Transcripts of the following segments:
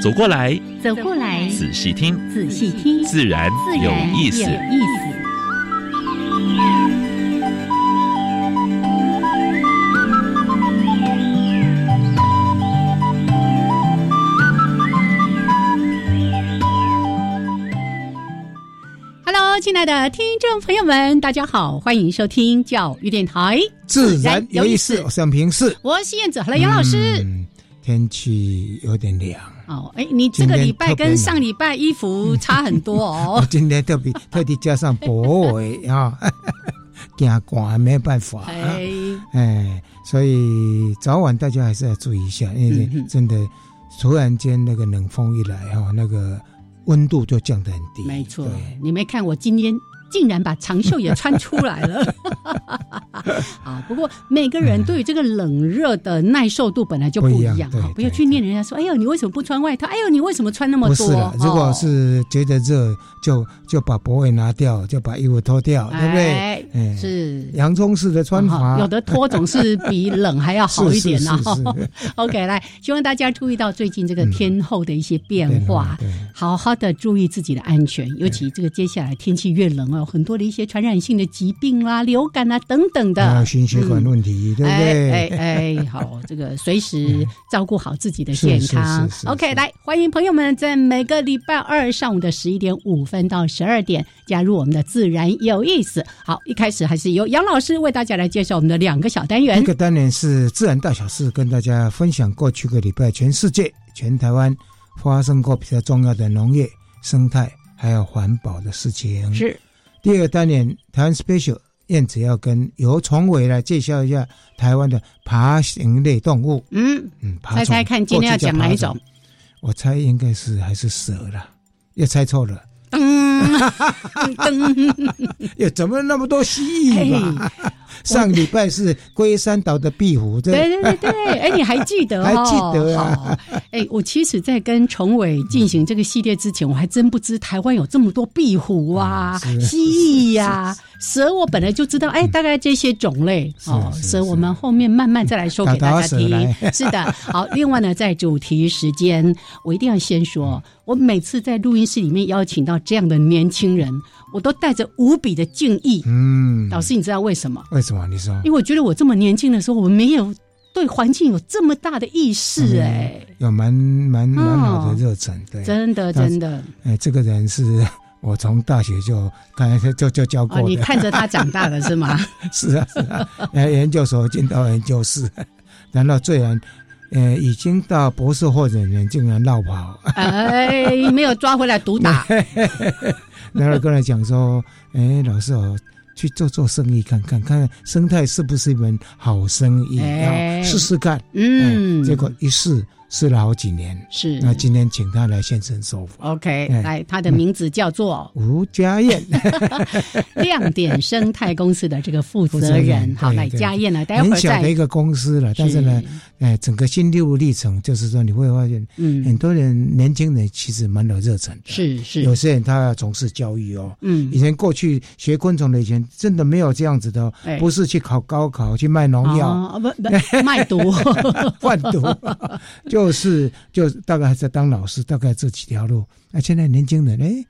走过来，走过来，仔细听，仔细听，自然有意思。Hello，亲爱的听众朋友们，大家好，欢迎收听教育电台，自然有意思。我是平视，我是燕子。好了，杨老师，天气有点凉哦。哎，你这个礼拜跟上礼拜衣服差很多哦。我 今天特别特地加上薄围啊，惊寒没办法。哎，哎，所以早晚大家还是要注意一下，因为真的突然间那个冷风一来哈，那个。温度就降得很低，没错。你没看我今天。竟然把长袖也穿出来了，啊！不过每个人对于这个冷热的耐受度本来就不一样，不要去念人家说：“哎呦，你为什么不穿外套？哎呦，你为什么穿那么多？”如果是觉得热，就就把脖围拿掉，就把衣服脱掉，对不对？是洋葱式的穿法，有的 脱总是比冷还要好一点呢。OK，来，希望大家注意到最近这个天候的一些变化，好好的注意自己的安全，尤其这个接下来天气越冷有很多的一些传染性的疾病啦、流感啊等等的，心血管问题，对不对？哎哎，好，这个随时照顾好自己的健康。OK，来欢迎朋友们在每个礼拜二上午的十一点五分到十二点加入我们的自然有意思。好，一开始还是由杨老师为大家来介绍我们的两个小单元。一个单元是自然大小事，跟大家分享过去个礼拜全世界、全台湾发生过比较重要的农业、生态还有环保的事情。是。第二个单元台湾 special 燕子要跟由崇伟来介绍一下台湾的爬行类动物。嗯嗯，猜猜看今天要讲哪一种？我猜应该是还是蛇了，又猜错了。噔，哟，怎么那么多蜥蜴嘛？上礼拜是龟山岛的壁虎，对对对对，哎，你还记得？还记得啊？哎，我其实，在跟崇伟进行这个系列之前，我还真不知台湾有这么多壁虎啊、蜥蜴呀。蛇我本来就知道，哎，大概这些种类哦。蛇我们后面慢慢再来说给大家听。是的，好。另外呢，在主题时间，我一定要先说，我每次在录音室里面邀请到这样的年轻人，我都带着无比的敬意。嗯，老师，你知道为什么？为什么？你说？因为我觉得我这么年轻的时候，我没有对环境有这么大的意识，哎，有蛮蛮蛮好的热忱，对，真的真的。哎，这个人是。我从大学就刚才就就教过你看着他长大的是吗？是啊是啊，研究所进到研究室，然后最然，呃，已经到博士或者人竟然绕跑，哎，没有抓回来毒打。然后跟他讲说，哎，老师哦，去做做生意看看，看看生态是不是一门好生意，要试试看。嗯，结果一试。试了好几年，是。那今天请他来现身说法。OK，来，他的名字叫做吴家燕，亮点生态公司的这个负责人。好，来家燕呢，待会儿很小的一个公司了，但是呢，哎，整个心路历程就是说，你会发现，嗯，很多人年轻人其实蛮有热忱的，是是，有些人他要从事教育哦，嗯，以前过去学昆虫的以前真的没有这样子的，不是去考高考去卖农药，不不卖毒。贩毒。就。就是就大概还在当老师，大概这几条路。那现在年轻人哎，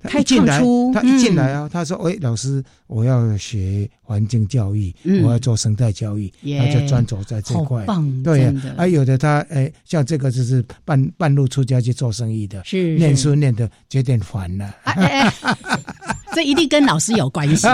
他一进来，他一进来啊，他说：“哎，老师，我要学环境教育，我要做生态教育。”他就专走在这块。对呀，啊，有的他哎，像这个就是半半路出家去做生意的，是念书念的有点烦了。这一定跟老师有关系。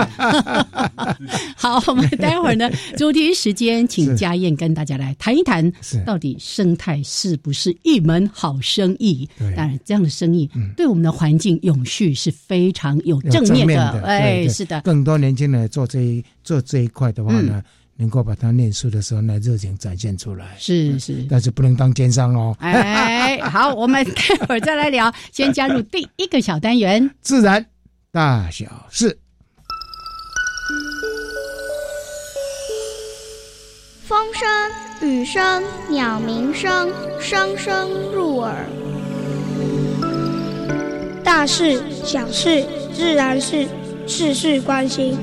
好，我们待会儿呢，主题时间，请家燕跟大家来谈一谈，到底生态是不是一门好生意？当然，这样的生意对我们的环境永续是非常有正面的。哎，是的，更多年轻人做这一做这一块的话呢。能够把他念书的时候那热情展现出来。是是，但是不能当奸商哦。哎，好，我们待会儿再来聊。先加入第一个小单元，自然大小事。风声、雨声、鸟鸣声，声声入耳。大事、小事、自然是，事事关心。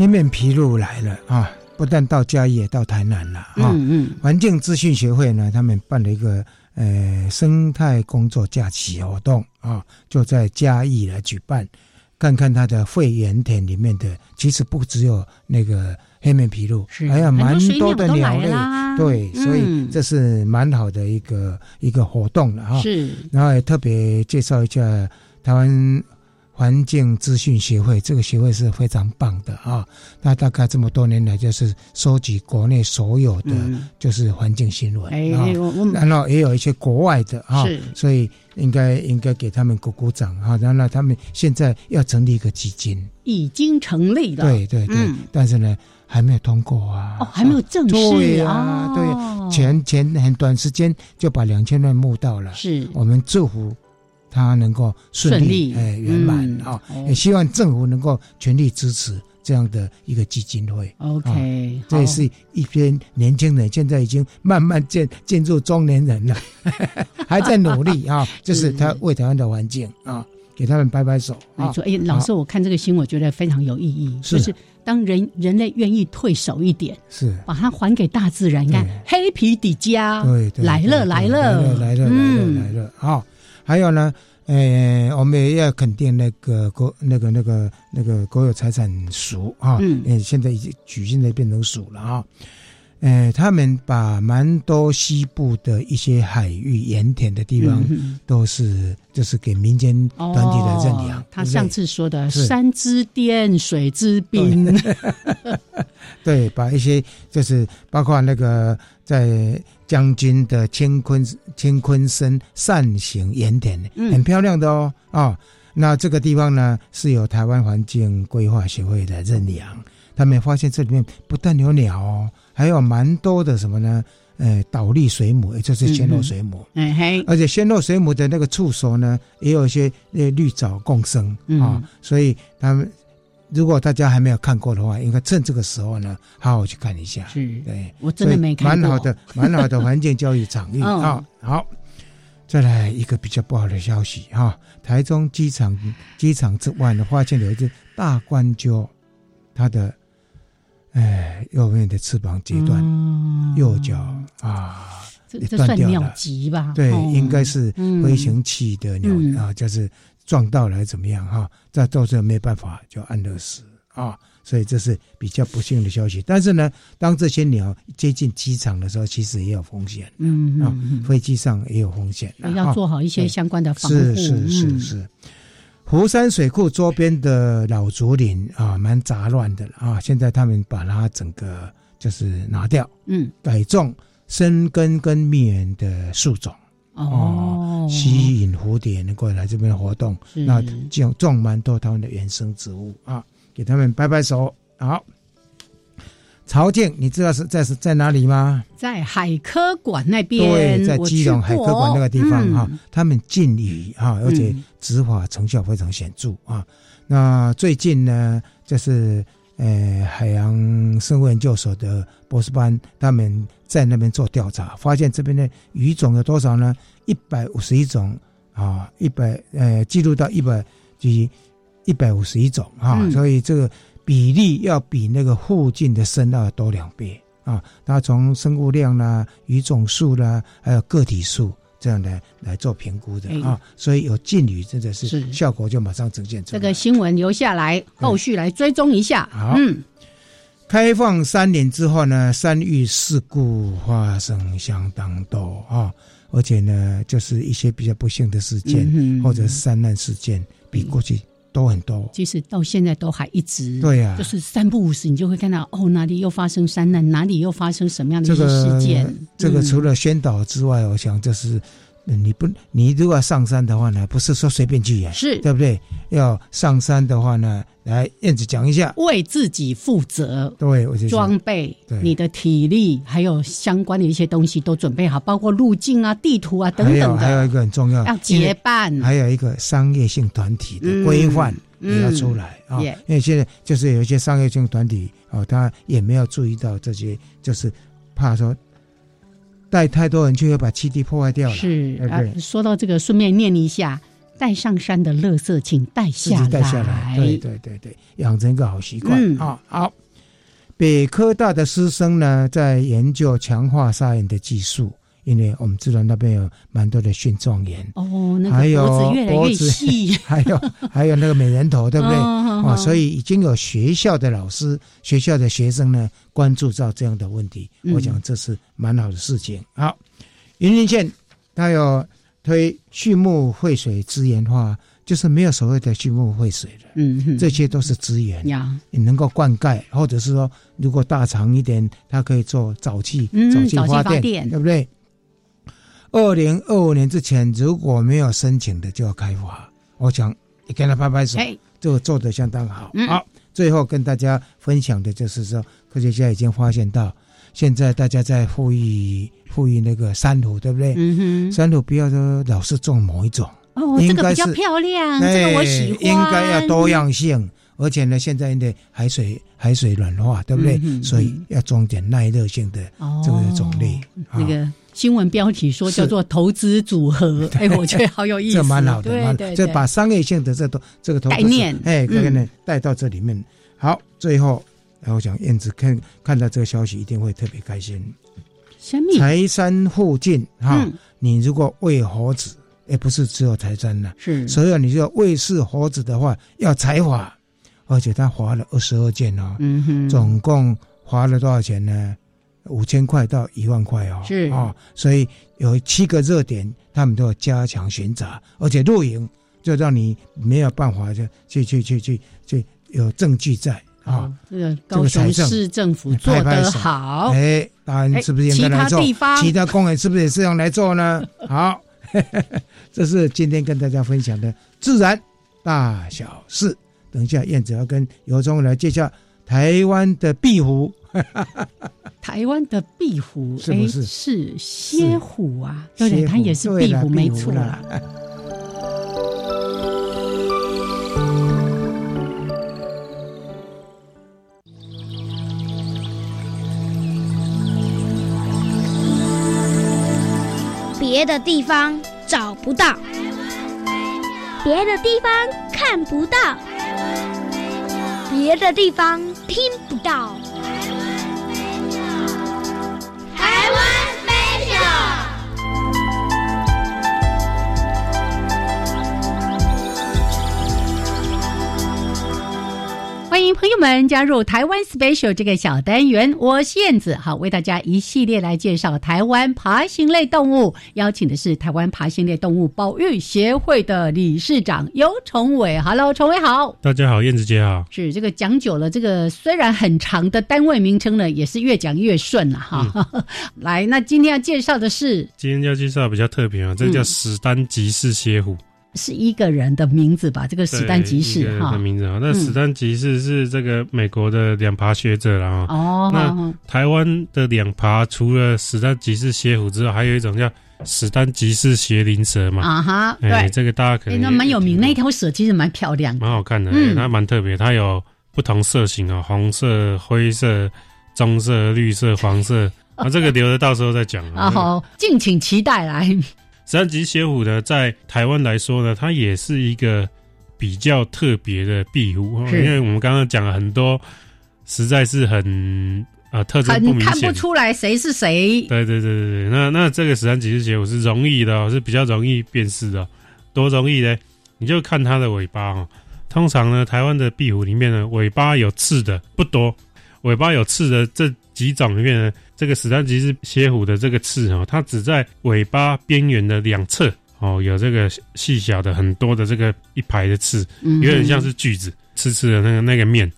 黑面琵鹭来了啊！不但到嘉义，也到台南了啊！嗯嗯。环境资讯学会呢，他们办了一个。呃，生态工作假期活动啊，就在嘉义来举办，看看它的会员田里面的，其实不只有那个黑面琵鹭，还有蛮多的鸟类，对，所以这是蛮好的一个一个活动了哈。是，然后也特别介绍一下台湾。环境资讯协会这个协会是非常棒的啊！那大概这么多年来，就是收集国内所有的就是环境新闻啊，然后也有一些国外的啊，所以应该应该给他们鼓鼓掌啊！然后他们现在要成立一个基金，已经成立了，对对对，但是呢还没有通过啊，哦，还没有正式啊，对，前前很短时间就把两千万募到了，是。我们祝福。他能够顺利哎圆满啊，也希望政府能够全力支持这样的一个基金会。OK，这也是一边年轻人，现在已经慢慢进进入中年人了，还在努力啊。就是他为台湾的环境啊，给他们摆摆手。没错，哎，老师，我看这个新闻，我觉得非常有意义。就是当人人类愿意退守一点，是把它还给大自然。你看，黑皮底家对来了来了来了来了来了啊！还有呢，呃，我们也要肯定那个国那个那个那个国有财产署啊，嗯，现在已经举现在变成署了啊，呃，他们把蛮多西部的一些海域盐田的地方，都是就是给民间团体的认养。他上次说的山之巅，水之滨，对，把一些就是包括那个在。将军的乾坤乾坤森扇形盐田，很漂亮的哦啊！那这个地方呢，是由台湾环境规划协会的认养。他们发现这里面不但有鸟哦，还有蛮多的什么呢？呃，倒立水母，也就是鲜肉水母。嗯嘿，而且鲜肉水母的那个触手呢，也有一些呃绿藻共生啊，所以他们。如果大家还没有看过的话，应该趁这个时候呢，好好去看一下。是，对我真的没看过。蛮好的，蛮好的环境教育场域啊。好，再来一个比较不好的消息哈，台中机场机场之外呢，发现有一只大冠鸠，它的哎右面的翅膀截断，右脚啊，这这算鸟疾吧？对，应该是飞行器的鸟啊，就是。撞到了怎么样哈？这到时候没办法，就安乐死啊！所以这是比较不幸的消息。但是呢，当这些鸟接近机场的时候，其实也有风险。嗯啊，飞机上也有风险，要做好一些相关的防护。是是是是。湖山水库周边的老竹林啊，蛮杂乱的啊。现在他们把它整个就是拿掉，嗯，改种生根跟蜜源的树种。哦，吸引蝴蝶能够来这边活动，那种种蛮多他们的原生植物啊，给他们摆摆手。好，曹静你知道是在是在哪里吗？在海科馆那边，对，在基隆海科馆那个地方哈，他们禁渔哈，而且执法成效非常显著啊。那最近呢，就是。呃，海洋生物研究所的博士班，他们在那边做调查，发现这边的鱼种有多少呢？一百五十一种啊，一百呃，记录到一百及一百五十一种啊，所以这个比例要比那个附近的深澳多两倍啊。它从生物量啦、鱼种数啦，还有个体数。这样来来做评估的啊，所以有禁语真的是效果就马上呈现出来。这个新闻留下来，后续来追踪一下。好，嗯，开放三年之后呢，山域事故发生相当多啊，而且呢，就是一些比较不幸的事件或者是山难事件，比过去都很多。其实到现在都还一直对呀，就是三不五时，你就会看到哦，哪里又发生山难，哪里又发生什么样的一些事件。这个除了宣导之外，我想这是。你不，你如果要上山的话呢，不是说随便去呀，是对不对？要上山的话呢，来燕子讲一下，为自己负责。对，装备，你的体力还有相关的一些东西都准备好，包括路径啊、地图啊等等的。还有一个很重要，要结伴。还有一个商业性团体的规范也要出来啊，因为现在就是有一些商业性团体哦，他也没有注意到这些，就是怕说。带太多人去会把基地破坏掉了。是啊，说到这个，顺便念一下：带上山的垃圾，请带下来。带下来，对对对对，养成一个好习惯啊。好，北科大的师生呢，在研究强化沙岩的技术，因为我们知道那边有蛮多的蕈状岩哦，那个脖子越来越细，还有还有那个美人头，对不对？啊，所以已经有学校的老师、学校的学生呢，关注到这样的问题。我想这是蛮好的事情。好，云林县它有推畜牧汇水资源化，就是没有所谓的畜牧汇水的，嗯，这些都是资源呀，你能够灌溉，或者是说如果大长一点，它可以做沼气、沼气发电，对不对？二零二五年之前如果没有申请的就要开发，我想你跟他拍拍手。这个做的相当好，好，最后跟大家分享的就是说，科学家已经发现到，现在大家在呼吁呼吁那个山土，对不对？嗯哼，山土不要说老是种某一种，哦，这个比较漂亮，这个我喜欢，应该要多样性，而且呢，现在的海水海水软化，对不对？所以要种点耐热性的这个种类，那个。新闻标题说叫做投资组合，哎，我觉得好有意思，这蛮好的，对对，就把商业性的这都这个投概念，哎，概念带到这里面。好，最后，然后讲燕子看看到这个消息，一定会特别开心。财山附近哈，你如果喂猴子，也，不是只有财山呢，是，所以你就喂饲猴子的话，要采花，而且他划了二十二件哦，嗯哼，总共花了多少钱呢？五千块到一万块哦，是啊，所以有七个热点，他们都要加强巡查，而且露营就让你没有办法就去去去去去有证据在啊。这个高雄市政府做得好，哎，当然是不是应该来做？其他公园是不是也这样来做呢？好，这是今天跟大家分享的自然大小事。等一下，燕子要跟尤忠来介绍台湾的壁虎。台湾的壁虎是不是是蝎虎啊？对，它也是壁虎，没错啦。别的地方找不到，别的地方看不到，别的地方听不到。What? 欢迎朋友们加入台湾 Special 这个小单元，我是燕子，好为大家一系列来介绍台湾爬行类动物。邀请的是台湾爬行类动物保育协会的理事长尤崇伟。Hello，崇伟好，大家好，燕子姐好。是这个讲久了，这个虽然很长的单位名称呢，也是越讲越顺了哈。来，那今天要介绍的是，今天要介绍比较特别啊，这个叫史丹吉士蝎虎。是一个人的名字吧？这个史丹吉士哈，名字啊。那史丹吉士是这个美国的两爬学者啦。哦，那台湾的两爬除了史丹吉士蝎虎之外，还有一种叫史丹吉士斜鳞蛇嘛。啊哈，对，这个大家可能那蛮有名。那条蛇其实蛮漂亮，蛮好看的，它蛮特别。它有不同色型啊，红色、灰色、棕色、绿色、黄色。啊，这个留着到时候再讲啊。好，敬请期待来。三级邪虎呢，在台湾来说呢，它也是一个比较特别的壁虎，因为我们刚刚讲了很多，实在是很啊特征不明显，看不出来谁是谁。对对对对对，那那这个十三级狮蝎虎是容易的，是比较容易辨识的，多容易呢？你就看它的尾巴哦。通常呢，台湾的壁虎里面呢，尾巴有刺的不多，尾巴有刺的这几种里面呢。这个史丹吉是蝎虎的这个刺哦，它只在尾巴边缘的两侧哦，有这个细小的很多的这个一排的刺，有点像是锯子，刺刺的那个那个面，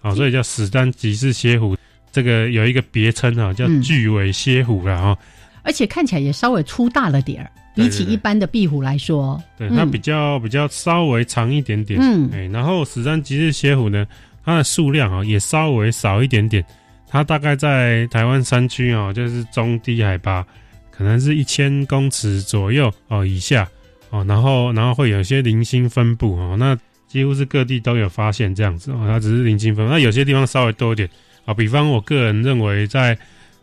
哦，所以叫史丹吉士蝎虎。这个有一个别称哈，叫巨尾蝎虎了哈。而且看起来也稍微粗大了点儿，比起一般的壁虎来说，对它比较比较稍微长一点点。嗯，哎，然后史丹吉士蝎虎呢，它的数量啊也稍微少一点点，它大概在台湾山区哦，就是中低海拔。可能是一千公尺左右哦以下哦，然后然后会有些零星分布哦，那几乎是各地都有发现这样子哦，它只是零星分布，那有些地方稍微多一点啊，比方我个人认为在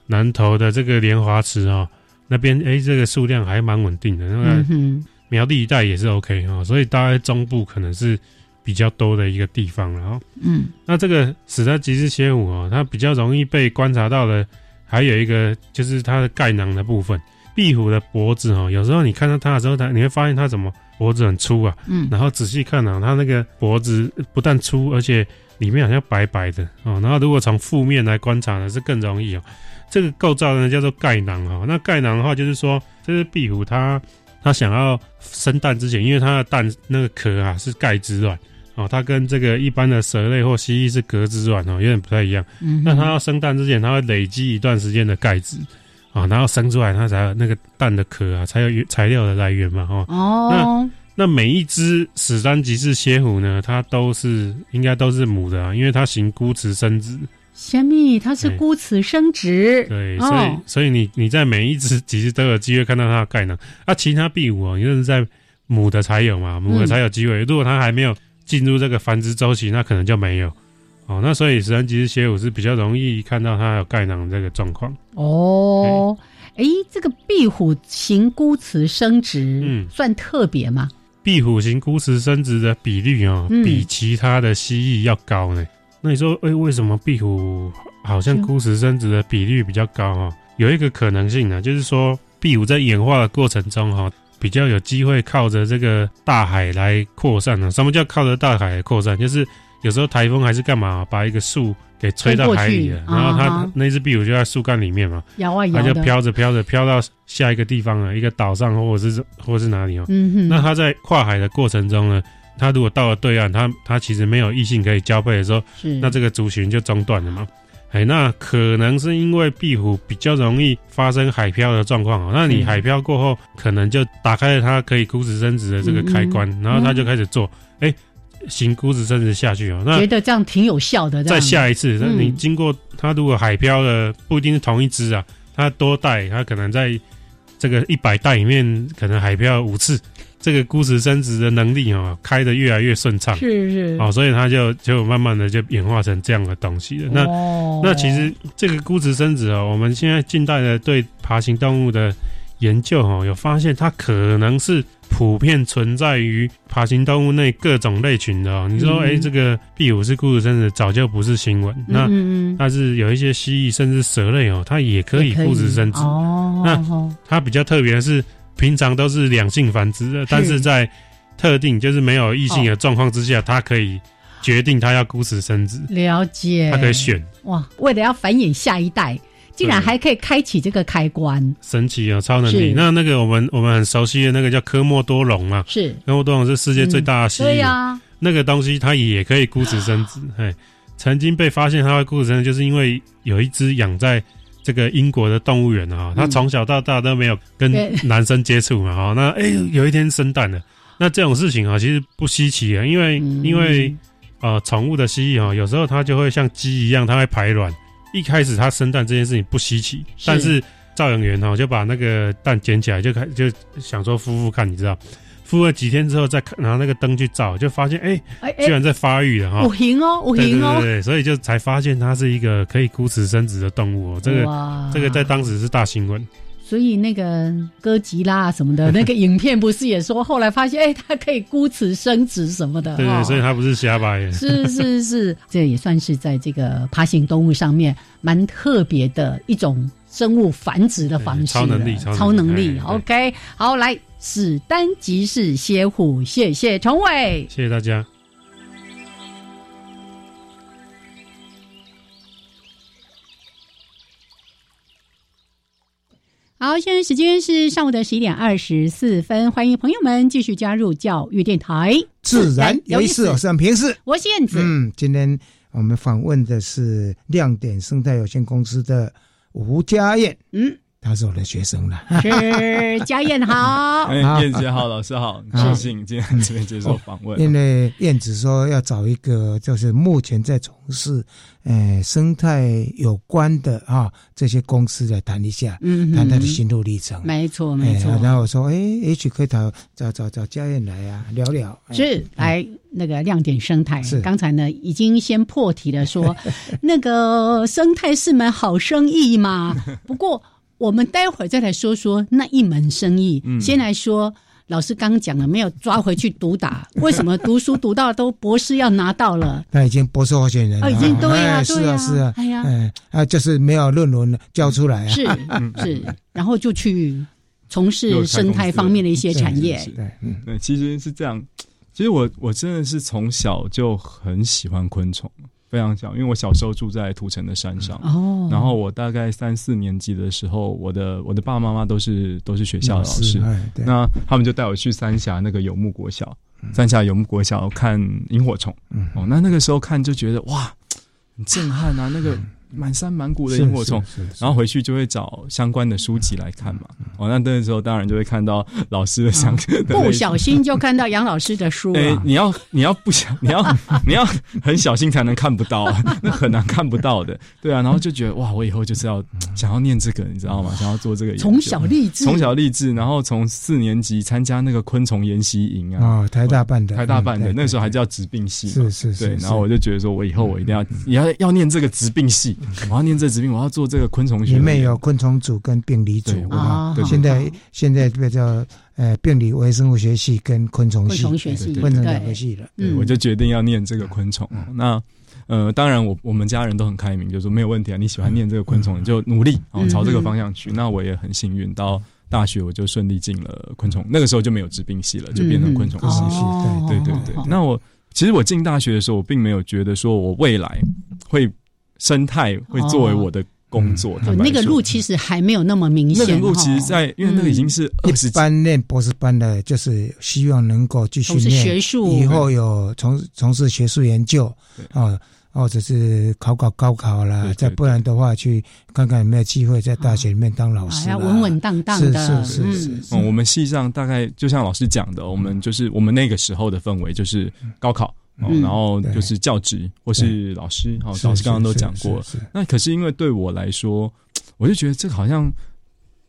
南投的这个莲华池哦那边，哎，这个数量还蛮稳定的，那个苗栗一带也是 OK 啊，所以大概中部可能是比较多的一个地方了哦。嗯，那这个史丹吉斯蝎虎哦，它比较容易被观察到的。还有一个就是它的盖囊的部分，壁虎的脖子哦，有时候你看到它的时候，它你会发现它怎么脖子很粗啊，嗯，然后仔细看呢，它那个脖子不但粗，而且里面好像白白的哦，然后如果从负面来观察呢，是更容易哦。这个构造呢叫做盖囊哦，那盖囊的话就是说，这是壁虎它它想要生蛋之前，因为它的蛋那个壳啊是盖子卵。哦，它跟这个一般的蛇类或蜥蜴是格子卵哦，有点不太一样。嗯，那它要生蛋之前，它会累积一段时间的钙质啊，然后生出来，它才有那个蛋的壳啊，才有材料的来源嘛，哈。哦。那那每一只史丹吉士蝎虎呢，它都是应该都是母的啊，因为它行孤雌生殖。虾米，它是孤雌生殖。对，所以所以你你在每一只其实都有机会看到它的钙囊。啊，其他壁虎哦，你就是在母的才有嘛，母的才有机会。如果它还没有。进入这个繁殖周期，那可能就没有哦。那所以实际上，其实蝎虎是比较容易看到它有盖囊这个状况哦。哎，这个壁虎型孤雌生殖，嗯，算特别吗？壁虎型孤雌生殖的比率啊，比其他的蜥蜴要高呢。那你说，哎，为什么壁虎好像孤雌生殖的比率比较高啊？有一个可能性呢，就是说壁虎在演化的过程中哈。比较有机会靠着这个大海来扩散呢？什么叫靠着大海扩散？就是有时候台风还是干嘛，把一个树给吹到海里了，然后它那只壁虎就在树干里面嘛，摇啊摇，它就飘着飘着飘到下一个地方了，一个岛上或者是或者是哪里哦。嗯哼。那它在跨海的过程中呢，它如果到了对岸，它它其实没有异性可以交配的时候，那这个族群就中断了嘛。哎，那可能是因为壁虎比较容易发生海漂的状况哦。那你海漂过后，可能就打开了它可以孤子生殖的这个开关，然后它就开始做，哎，行孤子生殖下去哦。那觉得这样挺有效的。再下一次，那你经过它如果海漂的不一定是同一只啊，它多代，它可能在这个一百代里面，可能海漂五次。这个孤雌生殖的能力哦，开的越来越顺畅，是是哦，所以它就就慢慢的就演化成这样的东西了。那那其实这个孤雌生殖哦，我们现在近代的对爬行动物的研究哦，有发现它可能是普遍存在于爬行动物内各种类群的哦。你说哎，这个壁虎是孤雌生殖，早就不是新闻。那但是有一些蜥蜴甚至蛇类哦，它也可以孤雌生殖。哦，那它比较特别的是。平常都是两性繁殖的，但是在特定就是没有异性的状况之下，它可以决定它要孤雌生殖。了解，它可以选哇，为了要繁衍下一代，竟然还可以开启这个开关，神奇啊！超能力。那那个我们我们很熟悉的那个叫科莫多龙啊，是科莫多龙是世界最大的蜥蜴，对呀，那个东西它也可以孤雌生殖。嘿，曾经被发现它会孤雌生殖，就是因为有一只养在。这个英国的动物园啊，他从小到大都没有跟男生接触嘛，哈，那哎有一天生蛋了，那这种事情啊，其实不稀奇啊，因为因为呃宠物的蜥蜴啊，有时候它就会像鸡一样，它会排卵，一开始它生蛋这件事情不稀奇，但是造养员哈就把那个蛋捡起来，就开就想说孵孵看，你知道。孵了几天之后，再拿那个灯去照，就发现哎，居然在发育了哈！五行哦，五行哦，对对对，所以就才发现它是一个可以孤雌生殖的动物哦。这个这个在当时是大新闻。所以那个哥吉拉什么的那个影片不是也说，后来发现哎，它可以孤雌生殖什么的。对对，所以它不是瞎掰。是是是，这也算是在这个爬行动物上面蛮特别的一种生物繁殖的方式。超能力，超能力。OK，好来。史丹吉士歇虎，谢谢崇伟，谢谢大家。好，现在时间是上午的十一点二十四分，欢迎朋友们继续加入教育电台，自然有意思，我是平视，我是燕子。嗯，今天我们访问的是亮点生态有限公司的吴家燕。嗯。他是我的学生了，是家燕好，燕子好，老师好，谢谢你今天这边接受访问。因为燕子说要找一个，就是目前在从事呃生态有关的啊这些公司来谈一下，嗯，谈他的心路历程。没错，没错。然后我说，哎，也许可以找找找找家燕来啊，聊聊。是来那个亮点生态。是刚才呢，已经先破题了，说 那个生态是门好生意嘛。不过。我们待会儿再来说说那一门生意。先来说，老师刚讲了，没有抓回去毒打。为什么读书读到都博士要拿到了？那已经博士候选人了，已经对呀，是啊，是啊，哎呀，啊，就是没有论文交出来啊，是是，然后就去从事生态方面的一些产业。对，对，其实是这样。其实我我真的是从小就很喜欢昆虫。非常小，因为我小时候住在土城的山上，哦，然后我大概三四年级的时候，我的我的爸爸妈妈都是都是学校的老师，那他们就带我去三峡那个游牧国小，三峡游牧国小看萤火虫，哦，那那个时候看就觉得哇，很震撼啊，那个。满山满谷的萤火虫，然后回去就会找相关的书籍来看嘛。哦，那那时候当然就会看到老师的相，不小心就看到杨老师的书。哎，你要你要不想，你要你要很小心才能看不到，啊 那很难看不到的。对啊，然后就觉得哇，我以后就是要想要念这个，你知道吗？想要做这个。从小立志，从小立志，然后从四年级参加那个昆虫研习营啊。啊，台大办的，台大办的，那时候还叫植病系。是是是。对，然后我就觉得说，我以后我一定要要要念这个植病系。我要念这疾病，我要做这个昆虫学。里面有昆虫组跟病理组啊。现在现在这个叫呃病理微生物学系跟昆虫系，昆虫学系分成两个系了。我就决定要念这个昆虫。那呃，当然我我们家人都很开明，就说没有问题啊，你喜欢念这个昆虫，你就努力啊，朝这个方向去。那我也很幸运，到大学我就顺利进了昆虫。那个时候就没有治病系了，就变成昆虫系。对对对对。那我其实我进大学的时候，我并没有觉得说我未来会。生态会作为我的工作，那个路其实还没有那么明显。那个路其实，在因为那个已经是二十班念博士班的，就是希望能够继续念学术，以后有从从事学术研究啊，或者是考考高考啦，再不然的话，去看看有没有机会在大学里面当老师，要稳稳当当的。是是是是。我们系上大概就像老师讲的，我们就是我们那个时候的氛围就是高考。哦，然后就是教职或是老师，哦，老师刚刚都讲过。那可是因为对我来说，我就觉得这个好像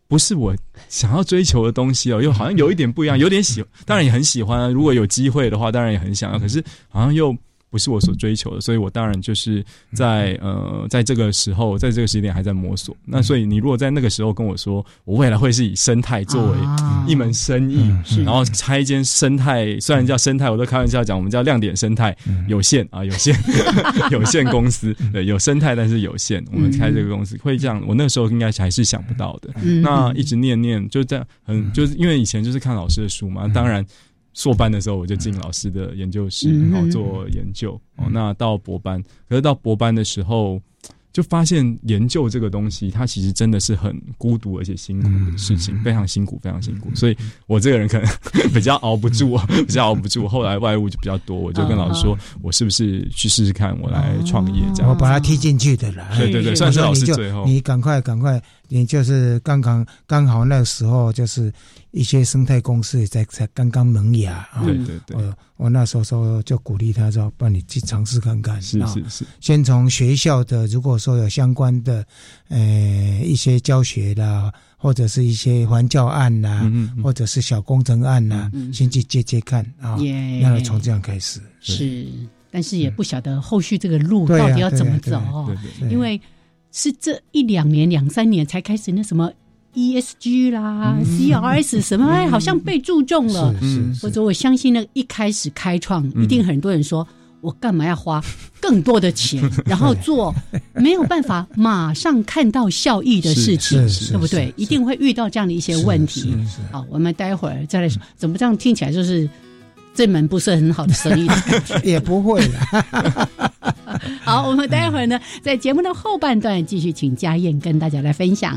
不是我想要追求的东西哦，又好像有一点不一样，有点喜，当然也很喜欢。如果有机会的话，当然也很想要。可是好像又。不是我所追求的，所以我当然就是在呃，在这个时候，在这个时间点还在摸索。那所以你如果在那个时候跟我说，我未来会是以生态作为一门生意，然后开一间生态，虽然叫生态，我都开玩笑讲，我们叫亮点生态有限啊，有限 有限公司，对，有生态但是有限，我们开这个公司会这样。我那个时候应该还是想不到的。那一直念念就这样，很就是因为以前就是看老师的书嘛，当然。硕班的时候，我就进老师的研究室，然后做研究。哦，那到博班，可是到博班的时候。就发现研究这个东西，它其实真的是很孤独而且辛苦的事情，非常辛苦，非常辛苦。所以我这个人可能比较熬不住，比较熬不住。后来外物就比较多，我就跟老师说，我是不是去试试看，我来创业这样。我把他踢进去的了。对对对，算是老师最后。你赶快赶快，你就是刚刚刚好那时候，就是一些生态公司在才刚刚萌芽啊。对对对。我那时候说就鼓励他说，帮你去尝试看看。是是是。先从学校的，如果说有相关的，呃，一些教学啦，或者是一些环教案呐，或者是小工程案呐，先去接接看啊。然后从这样开始。是，但是也不晓得后续这个路到底要怎么走哦，因为是这一两年、两三年才开始那什么。E S G 啦，C R S 什么哎，好像被注重了。或者我相信那，一开始开创，一定很多人说，我干嘛要花更多的钱，然后做没有办法马上看到效益的事情，对不对？一定会遇到这样的一些问题。好，我们待会儿再来说，怎么这样听起来就是这门不是很好的生意？也不会。好，我们待会儿呢，在节目的后半段继续请家燕跟大家来分享。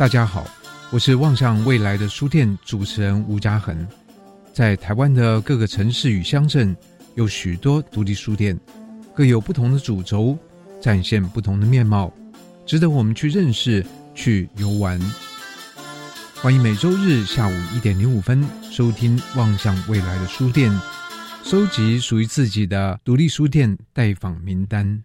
大家好，我是望向未来的书店主持人吴家恒。在台湾的各个城市与乡镇，有许多独立书店，各有不同的主轴，展现不同的面貌，值得我们去认识、去游玩。欢迎每周日下午一点零五分收听《望向未来的书店》，收集属于自己的独立书店待访名单。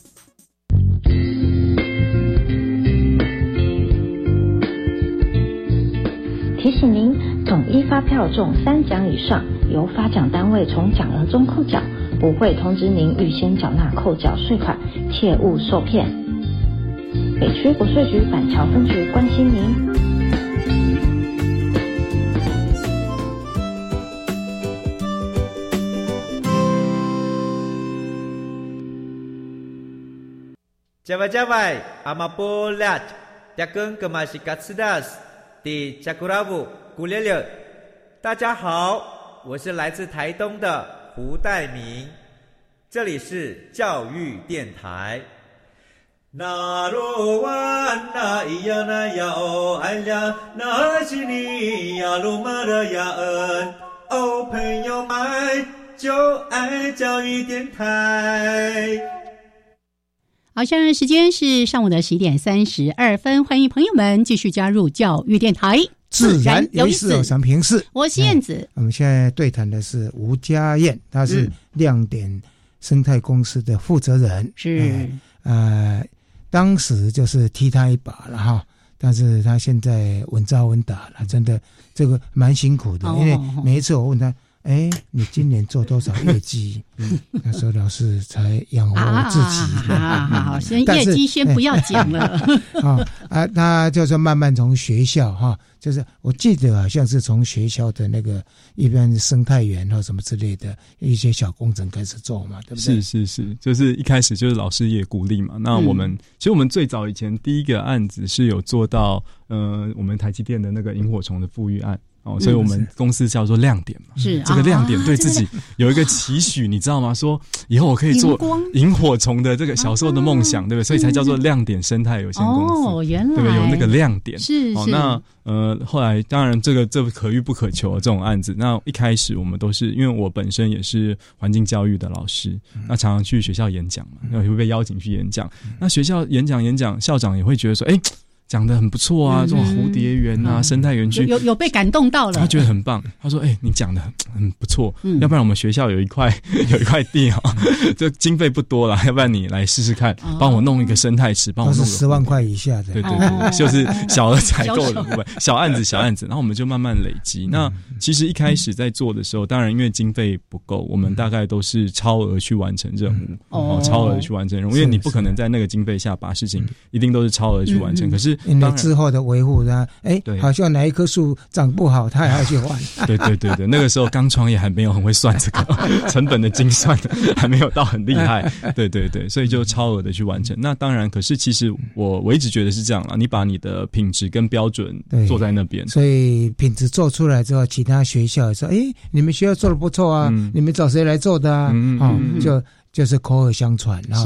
票中三奖以上，由发奖单位从奖额中扣缴，不会通知您预先缴纳扣缴税款，切勿受骗。北区国税局板桥分局关心您。加外加外，阿玛波拉，大家好，我是来自台东的胡代明，这里是教育电台。那罗哇那咿呀那呀哦哎呀，那是你呀鲁玛的呀恩哦，朋友们就爱教育电台。好，现在时间是上午的十一点三十二分，欢迎朋友们继续加入教育电台，自然有意思。想平视，我是燕子。我们现在对谈的是吴家燕，她是亮点生态公司的负责人。是呃，当时就是踢他一把了哈，但是他现在稳扎稳打了，真的这个蛮辛苦的，因为每一次我问他。哎，你今年做多少业绩？那时候老师才养活自己。好好，先业绩先不要讲了。啊啊，他就是慢慢从学校哈，就是我记得好像是从学校的那个一般生态园或什么之类的一些小工程开始做嘛，对不对？是是是，就是一开始就是老师也鼓励嘛。那我们其实我们最早以前第一个案子是有做到，呃，我们台积电的那个萤火虫的富裕案。哦，所以我们公司叫做亮点嘛，是这个亮点 对自己有一个期许，你知道吗？说以后我可以做 萤火虫的这个小时候的梦想，对不对？所以才叫做亮点生态有限公司。哦，原来对不对？有那个亮点是哦。那呃，后来当然这个这可遇不可求这种案子。那一开始我们都是因为我本身也是环境教育的老师，那常常去学校演讲嘛，那会被邀请去演讲。那学校演讲演讲，校长也会觉得说，哎。讲的很不错啊，这种蝴蝶园啊，生态园区。有有被感动到了，他觉得很棒。他说：“哎，你讲的很不错，要不然我们学校有一块 有一块地啊，这经费不多了，要不然你来试试看，帮我弄一个生态池，帮我弄十万块以下的，对对对，就是小额采购的部分，小案子小案子，然后我们就慢慢累积。那其实一开始在做的时候，当然因为经费不够，我们大概都是超额去完成任务，哦，超额去完成任务，因为你不可能在那个经费下把事情一定都是超额去完成，可是。因为之后的维护，呢，哎，好像哪一棵树长不好，他还要去换。对对对对，那个时候刚创业，还没有很会算这个 成本的精算，还没有到很厉害。对对对，所以就超额的去完成。那当然，可是其实我我一直觉得是这样了，你把你的品质跟标准做在那边，所以品质做出来之后，其他学校说：“哎，你们学校做的不错啊，你们找谁来做的啊？”啊，就。就是口耳相传，然后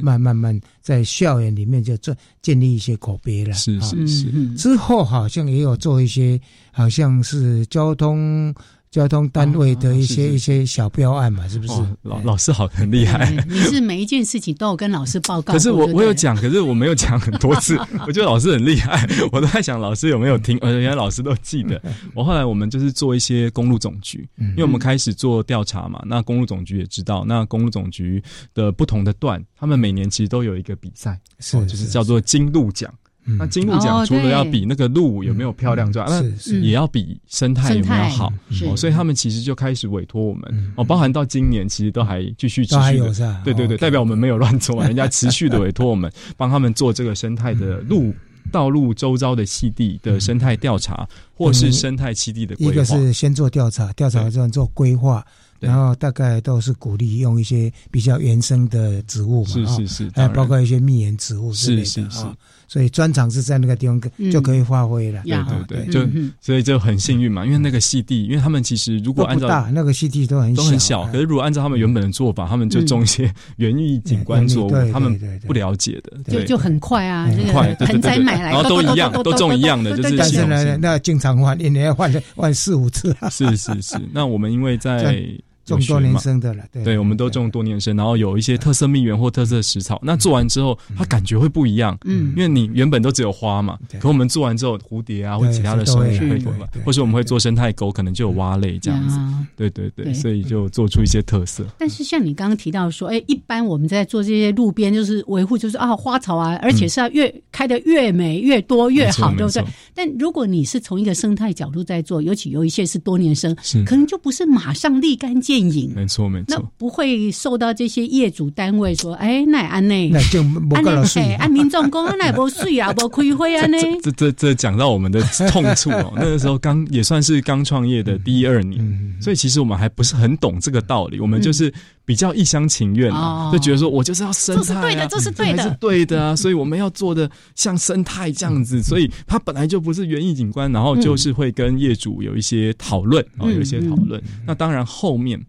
慢慢慢在校园里面就做建立一些口碑了。是是是，之后好像也有做一些，好像是交通。交通单位的一些一些小标案嘛，是不是？老老师好很厉害。你是每一件事情都有跟老师报告。可是我我有讲，可是我没有讲很多次。我觉得老师很厉害，我都在想老师有没有听。呃，原来老师都记得。我后来我们就是做一些公路总局，因为我们开始做调查嘛。那公路总局也知道，那公路总局的不同的段，他们每年其实都有一个比赛，是就是叫做金鹿奖。那金鹿奖除了要比那个鹿有没有漂亮之外，那也要比生态有没有好，所以他们其实就开始委托我们哦，包含到今年其实都还继续持续的，对对对，代表我们没有乱做，人家持续的委托我们帮他们做这个生态的路道路周遭的栖地的生态调查，或是生态栖地的规划。一个是先做调查，调查之后做规划。然后大概都是鼓励用一些比较原生的植物嘛，是是是，还包括一些蜜源植物之类的啊。所以专长是在那个地方就可以发挥了，对对对，就所以就很幸运嘛，因为那个戏地，因为他们其实如果按照大那个戏地都很都很小，可是如果按照他们原本的做法，他们就种一些园艺景观作物，他们不了解的，就就很快啊，很快盆栽买来，然后都一样，都种一样的，就是但是呢，那经常换，一年要换换四五次，是是是。那我们因为在种多年生的了，对，对，我们都种多年生，然后有一些特色蜜源或特色食草。那做完之后，它感觉会不一样，嗯，因为你原本都只有花嘛，可我们做完之后，蝴蝶啊或其他的生物会过来，或是我们会做生态沟，可能就有蛙类这样子，对。对对，所以就做出一些特色。但是像你刚刚提到说，哎，一般我们在做这些路边就是维护，就是啊花草啊，而且是要越开的越美越多越好，对不对？但如果你是从一个生态角度在做，尤其有一些是多年生，可能就不是马上立竿见影，没错。那不会受到这些业主单位说，哎，那安内，那就不够了税，按民众讲，那不税啊，不亏会啊呢？这这这讲到我们的痛处哦。那个时候刚也算是刚创业的第一二年，所以其实我们还不是很懂这个道理，我们就是比较一厢情愿啊，就觉得说我就是要生态，对的，这是对的，是对的啊。所以我们要做的像生态这样子，所以它本来就不是园艺景观，然后就是会跟业主有一些讨论啊，有一些讨论。那当然后面。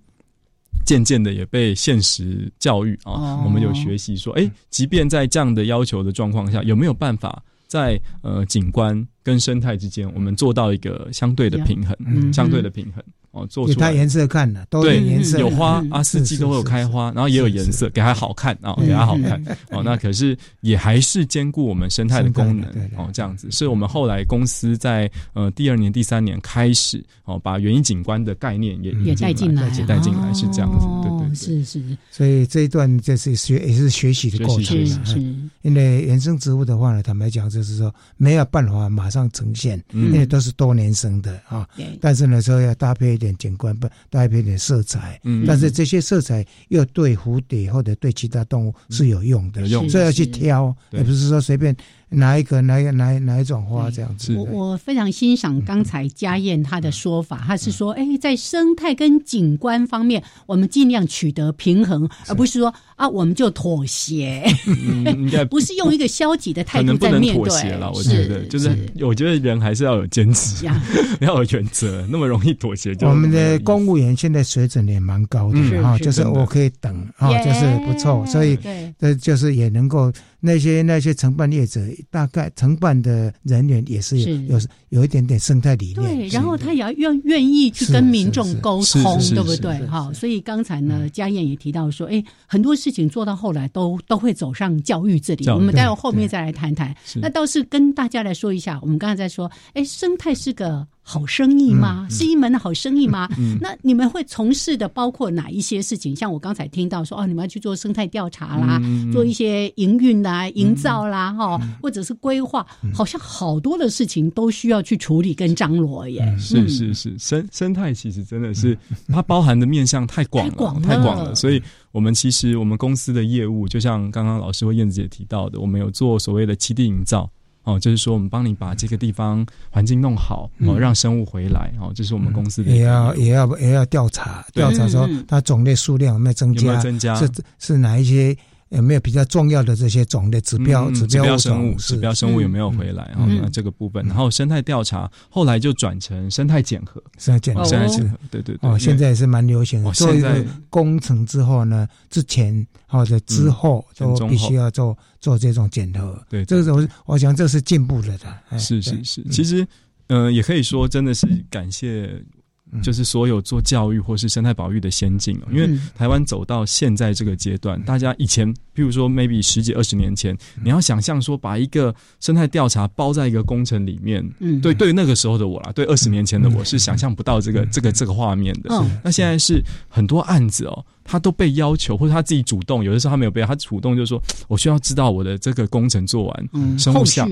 渐渐的也被现实教育啊，我们有学习说，哎，即便在这样的要求的状况下，有没有办法在呃景观跟生态之间，我们做到一个相对的平衡，相对的平衡。哦，做出它颜色看的，都有颜色，有花啊，四季都会有开花，然后也有颜色，给它好看啊，给它好看哦。那可是也还是兼顾我们生态的功能哦，这样子。所以我们后来公司在呃第二年、第三年开始哦，把园艺景观的概念也也带进来，带进来是这样子，对对，是是。所以这一段就是学也是学习的过程，是。因为原生植物的话呢，坦白讲就是说没有办法马上呈现，因为都是多年生的啊。但是呢，说要搭配一点景观不。搭配点色彩，嗯，但是这些色彩又对蝴蝶或者对其他动物是有用的，所以要去挑，而不是说随便。哪一个哪一哪哪一种花这样子？我我非常欣赏刚才家燕他的说法，他是说，哎，在生态跟景观方面，我们尽量取得平衡，而不是说啊，我们就妥协。不是用一个消极的态度在面对了。我觉得就是，我觉得人还是要有坚持，要有原则。那么容易妥协，我们的公务员现在水准也蛮高的啊，就是我可以等啊，就是不错，所以这就是也能够。那些那些承办业者，大概承办的人员也是有有一点点生态理念。对，然后他也要愿愿意去跟民众沟通，对不对？哈，所以刚才呢，嘉燕也提到说，哎，很多事情做到后来都都会走上教育这里。我们待会后面再来谈谈。那倒是跟大家来说一下，我们刚才在说，哎，生态是个。好生意吗？是一门好生意吗？那你们会从事的包括哪一些事情？像我刚才听到说，哦，你们要去做生态调查啦，做一些营运啦、营造啦，哈，或者是规划，好像好多的事情都需要去处理跟张罗耶。是是是，生生态其实真的是它包含的面向太广了，太广了。所以我们其实我们公司的业务，就像刚刚老师和燕子姐提到的，我们有做所谓的基地营造。哦，就是说我们帮你把这个地方环境弄好，哦，让生物回来，哦，这是我们公司的。也要也要也要调查，调查说它种类数量有没有增加，增加是是哪一些。有没有比较重要的这些种类指标？指标生物，指标生物有没有回来？啊，那这个部分，然后生态调查，后来就转成生态检核，生态检核，生态检核，对对对。哦，现在也是蛮流行的。现在工程之后呢，之前或者之后都必须要做做这种检核。对，这个我我想这是进步了的。是是是，其实嗯，也可以说真的是感谢。就是所有做教育或是生态保育的先进哦，因为台湾走到现在这个阶段，大家以前，譬如说 maybe 十几二十年前，你要想象说把一个生态调查包在一个工程里面，嗯，对，对那个时候的我啦，对二十年前的我是想象不到这个这个这个画面的。那现在是很多案子哦，他都被要求或者他自己主动，有的时候他没有被，他主动就说，我需要知道我的这个工程做完，嗯。生物项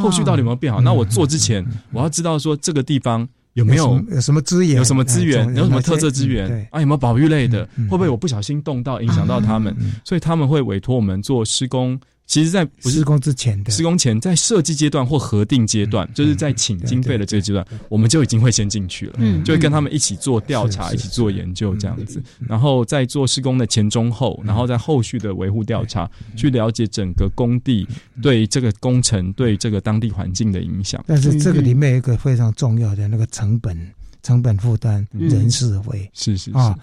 后续到底有没有变好？那我做之前，我要知道说这个地方。有没有有什么资源？有什么资源？有什么特色资源？啊，有没有保育类的？会不会我不小心动到影响到他们？所以他们会委托我们做施工其实，在不是施工之前的。施工前，在设计阶段或核定阶段，就是在请经费的这个阶段，我们就已经会先进去了，嗯，就会跟他们一起做调查，一起做研究这样子，然后在做施工的前中后，然后在后续的维护调查，去了解整个工地对这个工程对这个当地环境的影响。但是这个里面有一个非常重要的那个成本。成本负担、人事费。是是啊，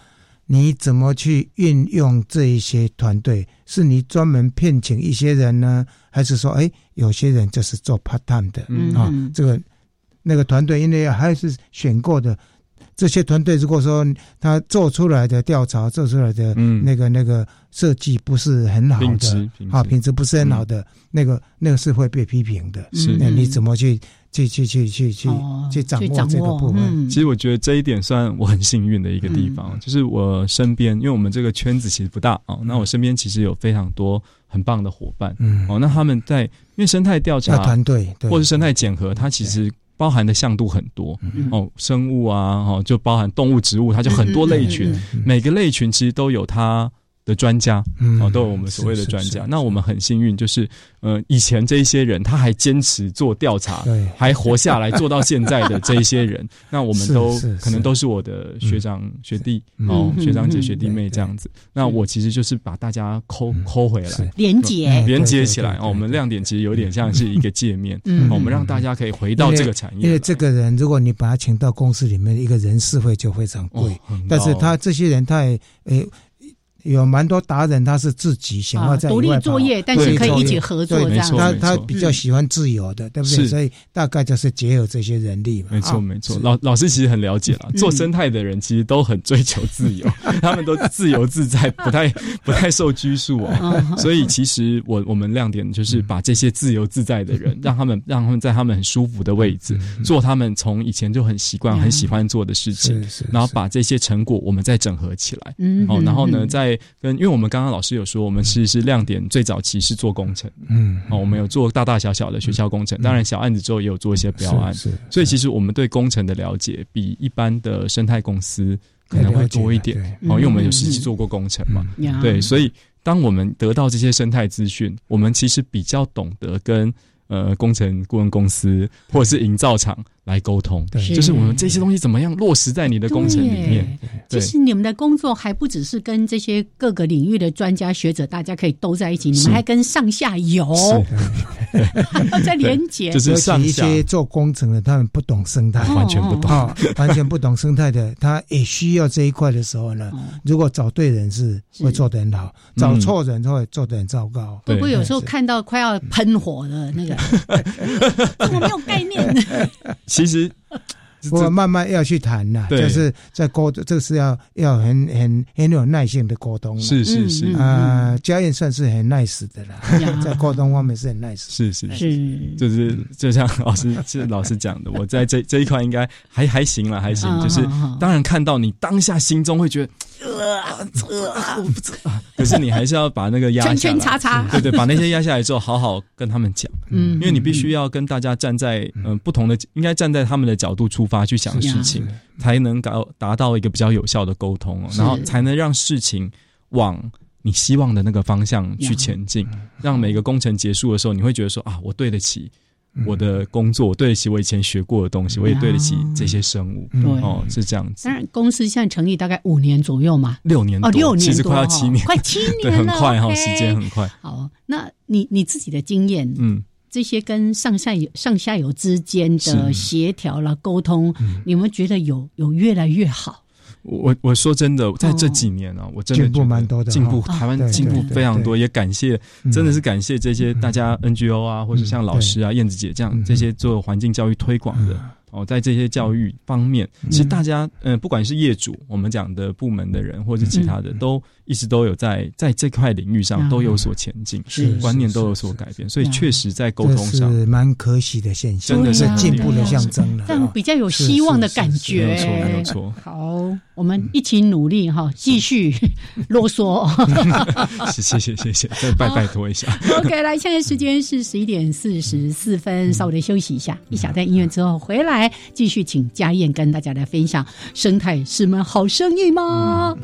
你怎么去运用这一些团队？是你专门聘请一些人呢，还是说，哎，有些人就是做 part time 的啊？这个那个团队，因为还是选过的这些团队，如果说他做出来的调查、做出来的那个那个设计不是很好的啊，品质不是很好的，那个那个是会被批评的。是那你怎么去？去去去去去去掌握这个部分。其实我觉得这一点算我很幸运的一个地方，就是我身边，因为我们这个圈子其实不大啊，那我身边其实有非常多很棒的伙伴。嗯，哦，那他们在因为生态调查团队，或是生态检核，它其实包含的向度很多。哦，生物啊，哦，就包含动物、植物，它就很多类群，每个类群其实都有它。的专家，哦，都有我们所谓的专家。那我们很幸运，就是呃，以前这一些人他还坚持做调查，还活下来做到现在的这一些人，那我们都可能都是我的学长学弟哦，学长姐学弟妹这样子。那我其实就是把大家抠抠回来，连接连接起来哦。我们亮点其实有点像是一个界面，嗯，我们让大家可以回到这个产业。因为这个人，如果你把他请到公司里面，一个人事费就非常贵，但是他这些人他也诶。有蛮多达人，他是自己想要在独立作业，但是可以一起合作这样。他他比较喜欢自由的，对不对？所以大概就是结合这些人力嘛。没错没错，老老师其实很了解了，做生态的人其实都很追求自由，他们都自由自在，不太不太受拘束哦。所以其实我我们亮点就是把这些自由自在的人，让他们让他们在他们很舒服的位置做他们从以前就很习惯很喜欢做的事情，然后把这些成果我们再整合起来。嗯，哦，然后呢在跟，因为我们刚刚老师有说，我们其实是亮点最早期是做工程，嗯，哦，我们有做大大小小的学校工程，当然小案子之后也有做一些标案，是，所以其实我们对工程的了解比一般的生态公司可能会多一点，哦，因为我们有实际做过工程嘛，对，所以当我们得到这些生态资讯，我们其实比较懂得跟呃工程顾问公司或者是营造厂。来沟通，就是我们这些东西怎么样落实在你的工程里面。其实你们的工作还不只是跟这些各个领域的专家学者，大家可以都在一起，你们还跟上下游 在连接。就是上一些做工程的，他们不懂生态，完全不懂，完全不懂生态的，他也需要这一块的时候呢。如果找对人是会做得很好，找错人会做得很糟糕。会不会有时候看到快要喷火的那个，我没有概念。其实，我慢慢要去谈呐，就是在沟，这个是要要很很很有耐性的沟通。是是是啊，家燕算是很 nice 的啦，在沟通方面是很 nice。是是是，就是就像老师是老师讲的，我在这这一块应该还还行了，还行。就是当然看到你当下心中会觉得。呃呃，我不知道。可是你还是要把那个压下来，圈圈叉叉，对对，把那些压下来之后，好好跟他们讲。嗯，因为你必须要跟大家站在嗯不同的，应该站在他们的角度出发去想事情，才能搞达到一个比较有效的沟通，然后才能让事情往你希望的那个方向去前进。让每个工程结束的时候，你会觉得说啊，我对得起。我的工作我对得起我以前学过的东西，我也对得起这些生物。哦，是这样子。当然，公司现在成立大概五年左右嘛，六年哦，六年其实快要七年，快七年了，很快哈，时间很快。好，那你你自己的经验，嗯，这些跟上下游上下游之间的协调了沟通，你们觉得有有越来越好？我我说真的，在这几年啊，我真的进步蛮多的，进步台湾进步非常多，也感谢，真的是感谢这些大家 NGO 啊，或者像老师啊、燕子姐这样这些做环境教育推广的。哦，在这些教育方面，其实大家，嗯，不管是业主，我们讲的部门的人，或者是其他的，都一直都有在在这块领域上都有所前进，是观念都有所改变，所以确实在沟通上是蛮可喜的现象，真的是进步的象征了，但比较有希望的感觉，没有错，没有错。好，我们一起努力哈，继续啰嗦。谢谢谢谢，再拜拜托一下。OK，来，现在时间是十一点四十四分，稍微的休息一下，一小段音乐之后回来。来，继续请家燕跟大家来分享生态是门好生意吗？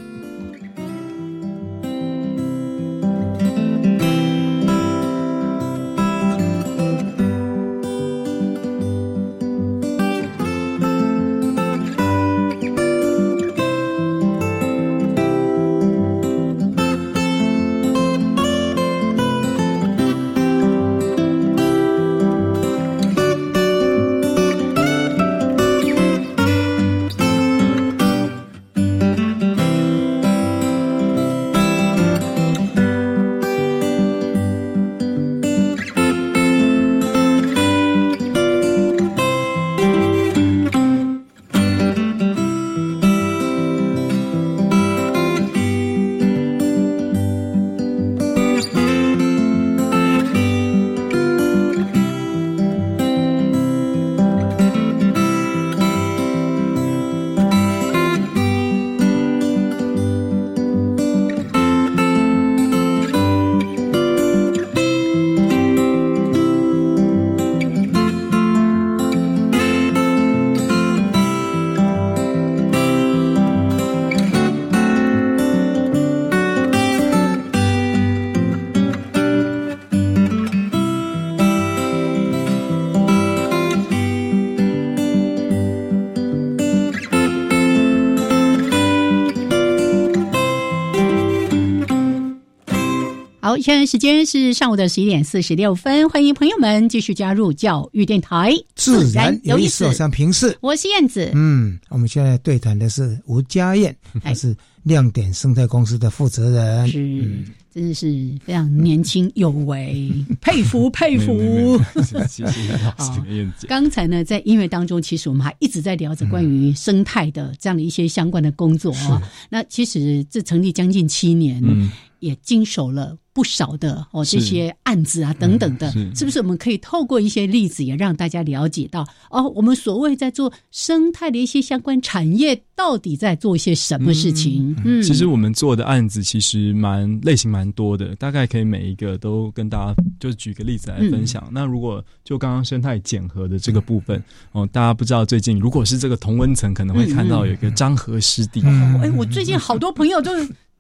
好，现在时间是上午的十一点四十六分，欢迎朋友们继续加入教育电台，自然有意思。我是平视，我是燕子。嗯，我们现在对谈的是吴家燕，她是亮点生态公司的负责人。是。真的是非常年轻有为，佩 服佩服。谢谢刚才呢，在音乐当中，其实我们还一直在聊着关于生态的这样的一些相关的工作啊。那其实这成立将近七年。嗯也经手了不少的哦这些案子啊等等的，是不是我们可以透过一些例子，也让大家了解到哦，我们所谓在做生态的一些相关产业，到底在做一些什么事情？嗯，其实我们做的案子其实蛮类型蛮多的，大概可以每一个都跟大家就举个例子来分享。那如果就刚刚生态检核的这个部分哦，大家不知道最近如果是这个同温层，可能会看到有一个漳河湿地。哎，我最近好多朋友都。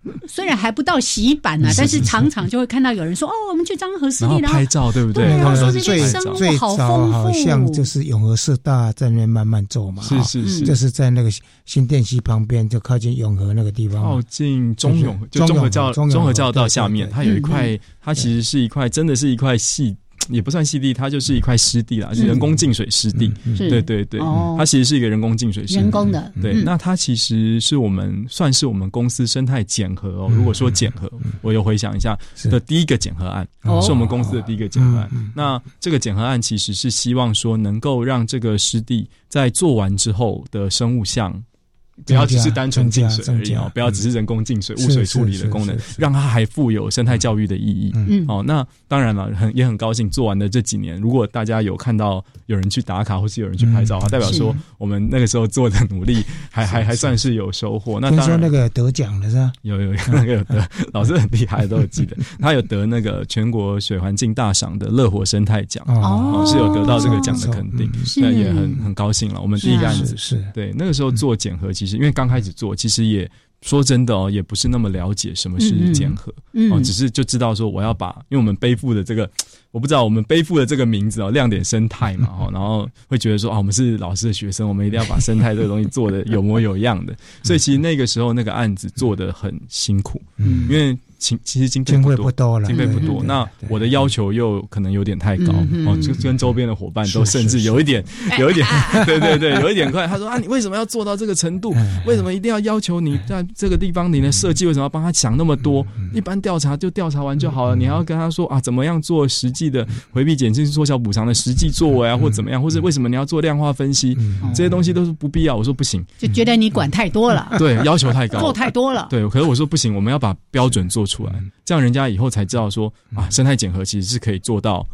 虽然还不到洗版呢，但是常常就会看到有人说：“哦，我们去漳河湿地，然后拍照，对不对？”他们说这些生物好丰富，好像就是永和社大在那边慢慢走嘛，是是是，就是在那个新店溪旁边，就靠近永和那个地方，靠近中永就中和教中和教道下面，它有一块，它其实是一块，真的是一块细。也不算湿地，它就是一块湿地啦，是人工净水湿地。对对对，它其实是一个人工净水湿地。人工的。对，那它其实是我们算是我们公司生态检核哦。如果说检核，我又回想一下的第一个检核案，是我们公司的第一个检核案。那这个检核案其实是希望说能够让这个湿地在做完之后的生物像。不要只是单纯净水而已哦，不要只是人工净水、污水处理的功能，让它还富有生态教育的意义。嗯，哦，那当然了，很也很高兴做完的这几年，如果大家有看到有人去打卡或是有人去拍照，代表说我们那个时候做的努力还还还算是有收获。那当然，那个得奖了是吧？有有那个有得，老师很厉害，都有记得。他有得那个全国水环境大赏的乐活生态奖，哦，是有得到这个奖的肯定，那也很很高兴了。我们第一个案子是对那个时候做检核。其实，因为刚开始做，其实也说真的哦，也不是那么了解什么是检核哦，只是就知道说我要把，因为我们背负的这个，我不知道我们背负的这个名字哦，亮点生态嘛 哦，然后会觉得说啊，我们是老师的学生，我们一定要把生态这个东西做的有模有样的，所以其实那个时候那个案子做的很辛苦，嗯，因为。其其实经费不多了，经费不多。那我的要求又可能有点太高哦，就跟周边的伙伴都甚至有一点，有一点，对对对，有一点快。他说啊，你为什么要做到这个程度？为什么一定要要求你在这个地方你的设计为什么要帮他想那么多？一般调查就调查完就好了，你还要跟他说啊，怎么样做实际的回避减轻缩小补偿的实际作为啊，或怎么样，或者为什么你要做量化分析？这些东西都是不必要。我说不行，就觉得你管太多了，对，要求太高，做太多了。对，可是我说不行，我们要把标准做出来，这样人家以后才知道说啊，生态检核其实是可以做到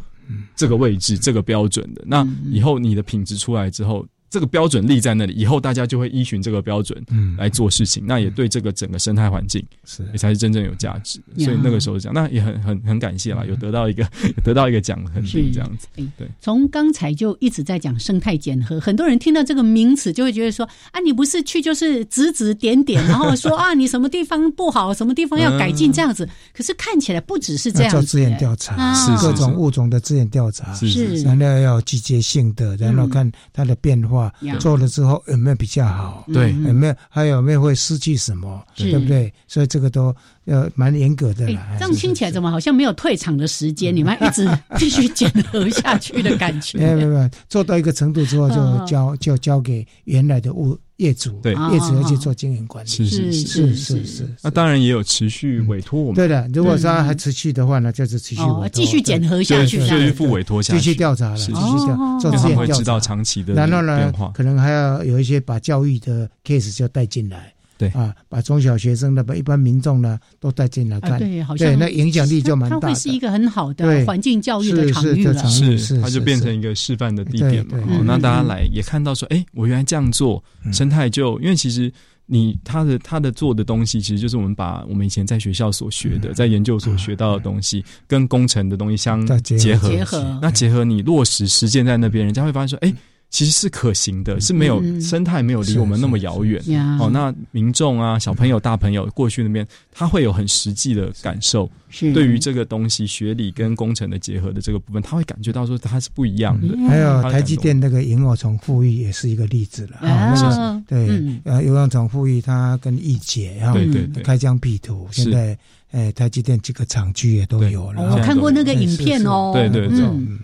这个位置、这个标准的。那以后你的品质出来之后。这个标准立在那里，以后大家就会依循这个标准来做事情，那也对这个整个生态环境是。也才是真正有价值。所以那个时候讲，那也很很很感谢啦，有得到一个得到一个奖，很定这样子。对，从刚才就一直在讲生态检核，很多人听到这个名词就会觉得说啊，你不是去就是指指点点，然后说啊，你什么地方不好，什么地方要改进这样子。可是看起来不只是这样，做资源调查，是各种物种的资源调查，是然后要季节性的，然后看它的变化。做了之后有没有比较好？对，有没有还有没有会失去什么？对不对？所以这个都要蛮严格的。这样听起来怎么好像没有退场的时间？你们一直必须检核下去的感觉。没有没有，做到一个程度之后就交就交给原来的物。业主对。业主要去做经营管理，是是是是。是。那当然也有持续委托我们。对的，如果说还持续的话呢，就是持续继续检核下去，继续付委托下去，继续调查了，继续调做资源调查，长期的然后呢，可能还要有一些把教育的 case 就带进来。对。啊，把中小学生的把一般民众呢都带进来看，对，好像那影响力就蛮大的。它会是一个很好的环境教育的场域了，是，它就变成一个示范的地点嘛。那大家来也看到说，哎，我原来这样做，生态就因为其实你他的他的做的东西，其实就是我们把我们以前在学校所学的，在研究所学到的东西，跟工程的东西相结合，结合，那结合你落实实践在那边，人家会发现说，哎。其实是可行的，是没有生态没有离我们那么遥远哦。那民众啊，小朋友、大朋友过去那边，他会有很实际的感受。对于这个东西，学理跟工程的结合的这个部分，他会感觉到说它是不一样的。还有台积电那个萤火虫富裕也是一个例子了啊。对，呃，萤火虫富裕它跟易捷，对对对，开疆辟土，现在哎，台积电几个厂区也都有了。我看过那个影片哦。对对对，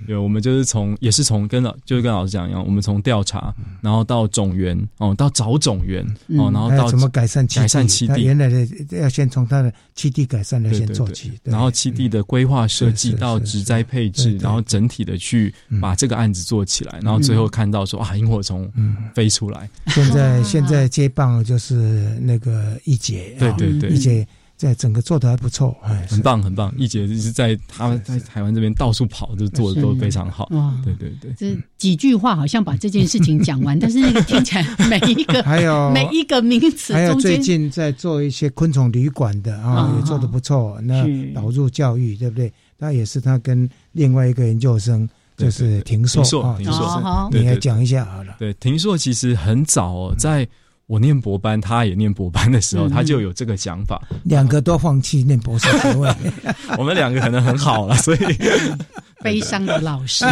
有我们就是从也是从跟老就是跟老师讲一样，我们从调查，然后到种源哦，到找种源哦，然后到怎么改善改善基地，原来的要先从它的基地改善来先做起，然后七地的规划设计到植栽配置，然后整体的去把这个案子做起来，然后最后看到说啊，萤火虫飞出来。现在 现在接棒就是那个一姐，对对对，一姐。在整个做的还不错，哎，很棒很棒。一姐一直在他们在台湾这边到处跑，就做的都非常好。对对对，这几句话好像把这件事情讲完，但是那个听起来每一个 还有每一个名词，还有最近在做一些昆虫旅馆的啊，也做的不错。那导入教育，对不对？那也是他跟另外一个研究生，就是廷硕，庭硕，你来讲一下好了。对，廷硕其实很早在。我念博班，他也念博班的时候，他就有这个想法。两个都放弃念博士学位，我们两个可能很好了，所以悲伤的老师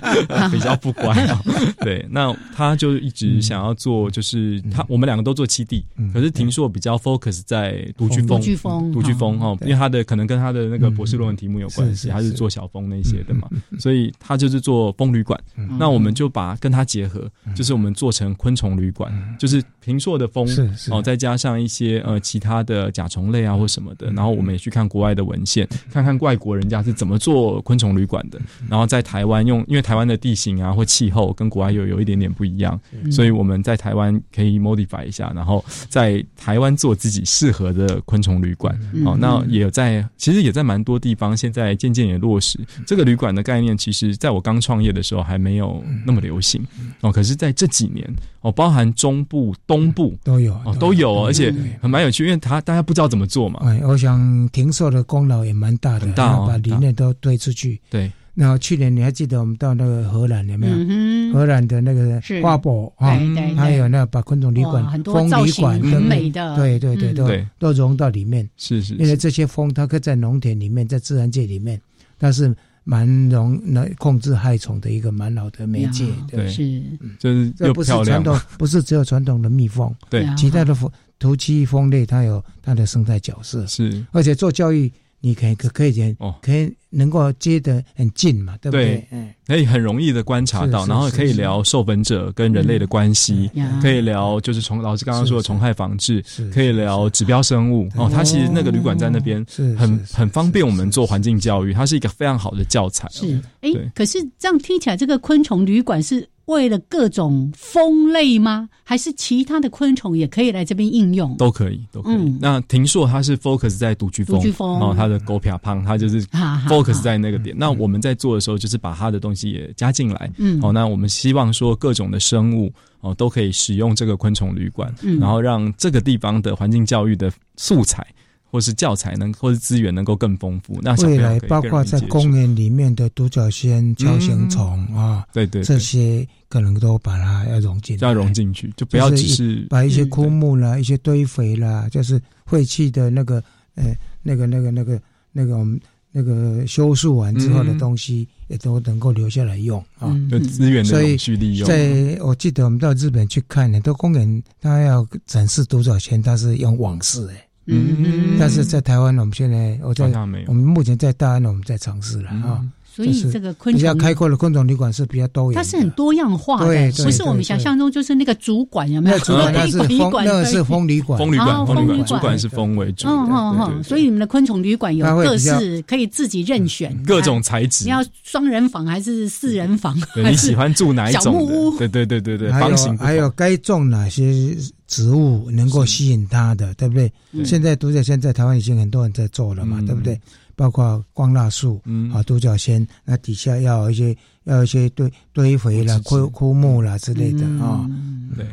比较不乖啊。对，那他就一直想要做，就是他我们两个都做七弟，可是庭硕比较 focus 在独居风，独居风，独居蜂哈，因为他的可能跟他的那个博士论文题目有关系，他是做小风那些的嘛，所以他就是做风旅馆。那我们就把跟他结合，就是我们做成昆虫旅馆，就是平。硕的蜂哦，再加上一些呃其他的甲虫类啊或什么的，然后我们也去看国外的文献，看看外国人家是怎么做昆虫旅馆的。然后在台湾用，因为台湾的地形啊或气候跟国外又有一点点不一样，所以我们在台湾可以 modify 一下，然后在台湾做自己适合的昆虫旅馆。哦，那也有在，其实也在蛮多地方，现在渐渐也落实这个旅馆的概念。其实在我刚创业的时候还没有那么流行哦，可是在这几年哦，包含中部东。部都有哦，都有，而且很蛮有趣，因为他大家不知道怎么做嘛。哎，我想停售的功劳也蛮大的，很大把理念都推出去。对，然后去年你还记得我们到那个荷兰有没有？荷兰的那个花博啊，还有那把昆虫旅馆、蜂旅馆很美的，对对对，都都融到里面。是是，因为这些蜂它可以在农田里面，在自然界里面，但是。蛮容能控制害虫的一个蛮好的媒介，对，是，就是这不是传统，不是只有传统的蜜蜂，对，其他的蜂，突栖蜂类它有它的生态角色，是，而且做教育。你可以可可以点哦，可以能够接得很近嘛，对不对？嗯，可以很容易的观察到，然后可以聊授粉者跟人类的关系，可以聊就是虫老师刚刚说的虫害防治，可以聊指标生物哦。它其实那个旅馆在那边很很方便我们做环境教育，它是一个非常好的教材。是，哎，可是这样听起来，这个昆虫旅馆是。为了各种蜂类吗？还是其他的昆虫也可以来这边应用？都可以，都可以。那庭硕它是 focus 在独居蜂，然后它的狗皮胖，它就是 focus 在那个点。那我们在做的时候，就是把它的东西也加进来。嗯，哦，那我们希望说各种的生物哦都可以使用这个昆虫旅馆，然后让这个地方的环境教育的素材。或是教材能，或是资源能够更丰富。那未来包括在公园里面的独角仙、锹形虫啊，对对，这些可能都把它要融进，要融进去，就不要只是把一些枯木啦、一些堆肥啦，就是废弃的那个，呃，那个、那个、那个、那个我们那个修树完之后的东西，也都能够留下来用啊。资源的永续利用。在我记得我们到日本去看很多公园，它要展示独角仙，它是用网式哎。嗯，但是在台湾，我们现在我在我们目前在大安，我们在尝试了啊。所以这个昆虫比较开阔的昆虫旅馆是比较多元，它是很多样化的，不是我们想象中就是那个主管有没有？主管那是风，那是风旅馆，风旅馆，风旅馆，主管是风为主。嗯嗯嗯，所以你们的昆虫旅馆有各式可以自己任选，各种材质。你要双人房还是四人房？你喜欢住哪一种？小木屋？对对对对对，还有还有该种哪些植物能够吸引它的，对不对？现在读者现在台湾已经很多人在做了嘛，对不对？包括光蜡树，啊，独角仙，那底下要一些要一些堆堆肥啦、枯枯木啦之类的啊。嗯对，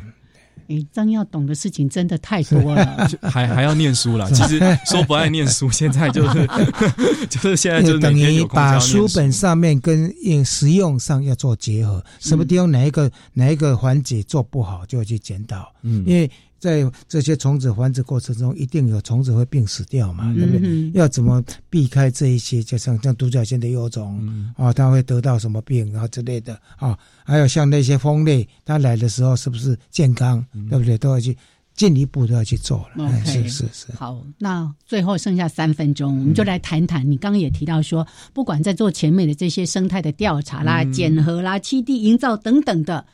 哎，真要懂的事情真的太多了，还还要念书了。其实说不爱念书，现在就是 就是现在就等于把书本上面跟用实用上要做结合，什么地方哪一个哪一个环节做不好，就要去检讨。嗯，因为。在这些虫子繁殖过程中，一定有虫子会病死掉嘛，对不对？要怎么避开这一些？就像像独角仙的幼虫啊，它会得到什么病啊之类的啊？还有像那些蜂类，它来的时候是不是健康，对不对？都要去进一步都要去做了。是是是。好，那最后剩下三分钟，我们就来谈谈。你刚刚也提到说，不管在做前面的这些生态的调查啦、检核啦、栖地营造等等的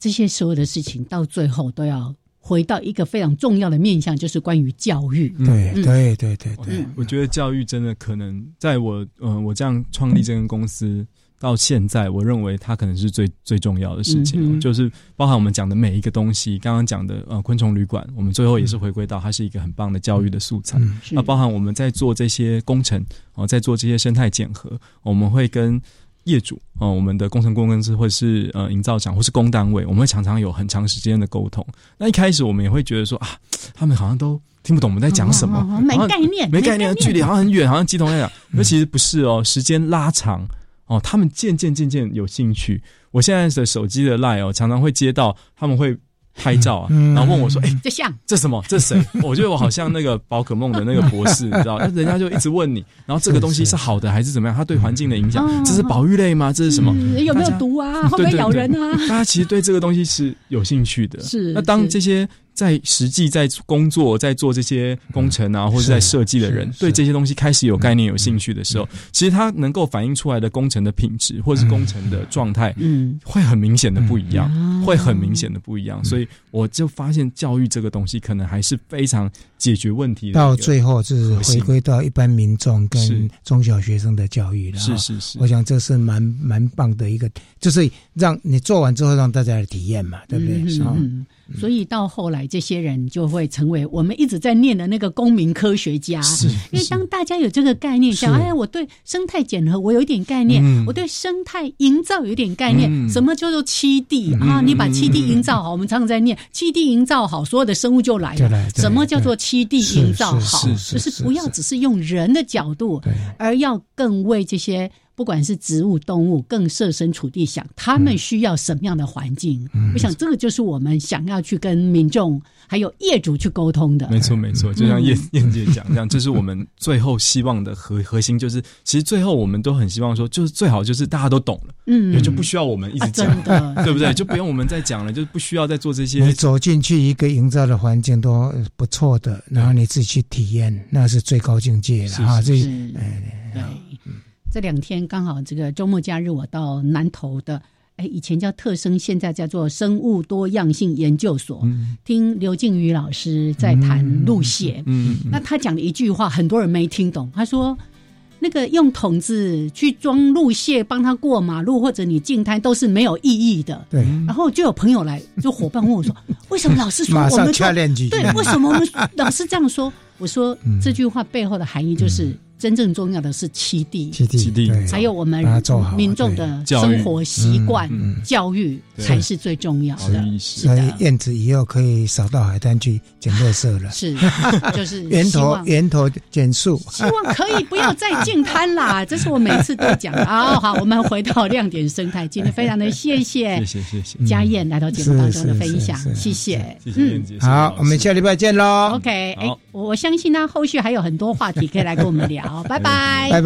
这些所有的事情，到最后都要回到一个非常重要的面向，就是关于教育。对对对对对，我觉得教育真的可能在我嗯，我这样创立这间公司。到现在，我认为它可能是最最重要的事情，就是包含我们讲的每一个东西。刚刚讲的呃，昆虫旅馆，我们最后也是回归到它是一个很棒的教育的素材。那包含我们在做这些工程哦，在做这些生态检核，我们会跟业主哦，我们的工程顾问公司或是呃营造厂或是工单位，我们会常常有很长时间的沟通。那一开始我们也会觉得说啊，他们好像都听不懂我们在讲什么，没概念，没概念，距离好像很远，好像鸡同鸭讲。那其实不是哦，时间拉长。哦，他们渐渐渐渐有兴趣。我现在的手机的 line 哦，常常会接到他们会拍照啊，然后问我说：“哎，这像这什么？这谁？” 我觉得我好像那个宝可梦的那个博士，你知道？人家就一直问你，然后这个东西是好的还是怎么样？它对环境的影响，这是保育类吗？这是什么？有没有毒啊？会不会咬人啊？大家其实对这个东西是有兴趣的。是那当这些。在实际在工作、在做这些工程啊，或者在设计的人，对这些东西开始有概念、有兴趣的时候，其实它能够反映出来的工程的品质，或者是工程的状态，嗯，会很明显的不一样，会很明显的不一样。所以我就发现，教育这个东西可能还是非常解决问题。到最后是回归到一般民众跟中小学生的教育了。是是是，我想这是蛮蛮棒的一个，就是让你做完之后让大家来体验嘛，对不对？嗯。所以到后来，这些人就会成为我们一直在念的那个公民科学家。是，因为当大家有这个概念，想哎，我对生态减核我有一点概念，我对生态营造有一点概念，什么叫做七地啊？你把七地营造好，我们常常在念七地营造好，所有的生物就来了。什么叫做七地营造好？就是不要只是用人的角度，而要更为这些。不管是植物、动物，更设身处地想，他们需要什么样的环境？我想这个就是我们想要去跟民众还有业主去沟通的。没错，没错，就像燕燕姐讲这样，这是我们最后希望的核核心，就是其实最后我们都很希望说，就是最好就是大家都懂了，嗯，也就不需要我们一直讲，对不对？就不用我们再讲了，就不需要再做这些。你走进去一个营造的环境都不错的，然后你自己去体验，那是最高境界了啊！这，对。这两天刚好这个周末假日，我到南投的，哎，以前叫特生，现在叫做生物多样性研究所，听刘静宇老师在谈路线。嗯，那他讲了一句话，很多人没听懂。他说，那个用桶子去装路线，帮他过马路，或者你进滩，都是没有意义的。对。然后就有朋友来，就伙伴问我说：“ 为什么老师说我们对？为什么我们老师这样说？”我说这句话背后的含义就是。真正重要的是七地，七地，还有我们民众的生活习惯、教育才是最重要的。所以燕子以后可以少到海滩去捡垃圾了。是，就是源头源头减速。希望可以不要再进滩啦，这是我每次都讲的啊。好，我们回到亮点生态，今天非常的谢谢谢谢谢谢家燕来到节目当中的分享，谢谢，嗯，好，我们下礼拜见喽。OK，哎，我相信呢，后续还有很多话题可以来跟我们聊。好，拜拜，拜拜。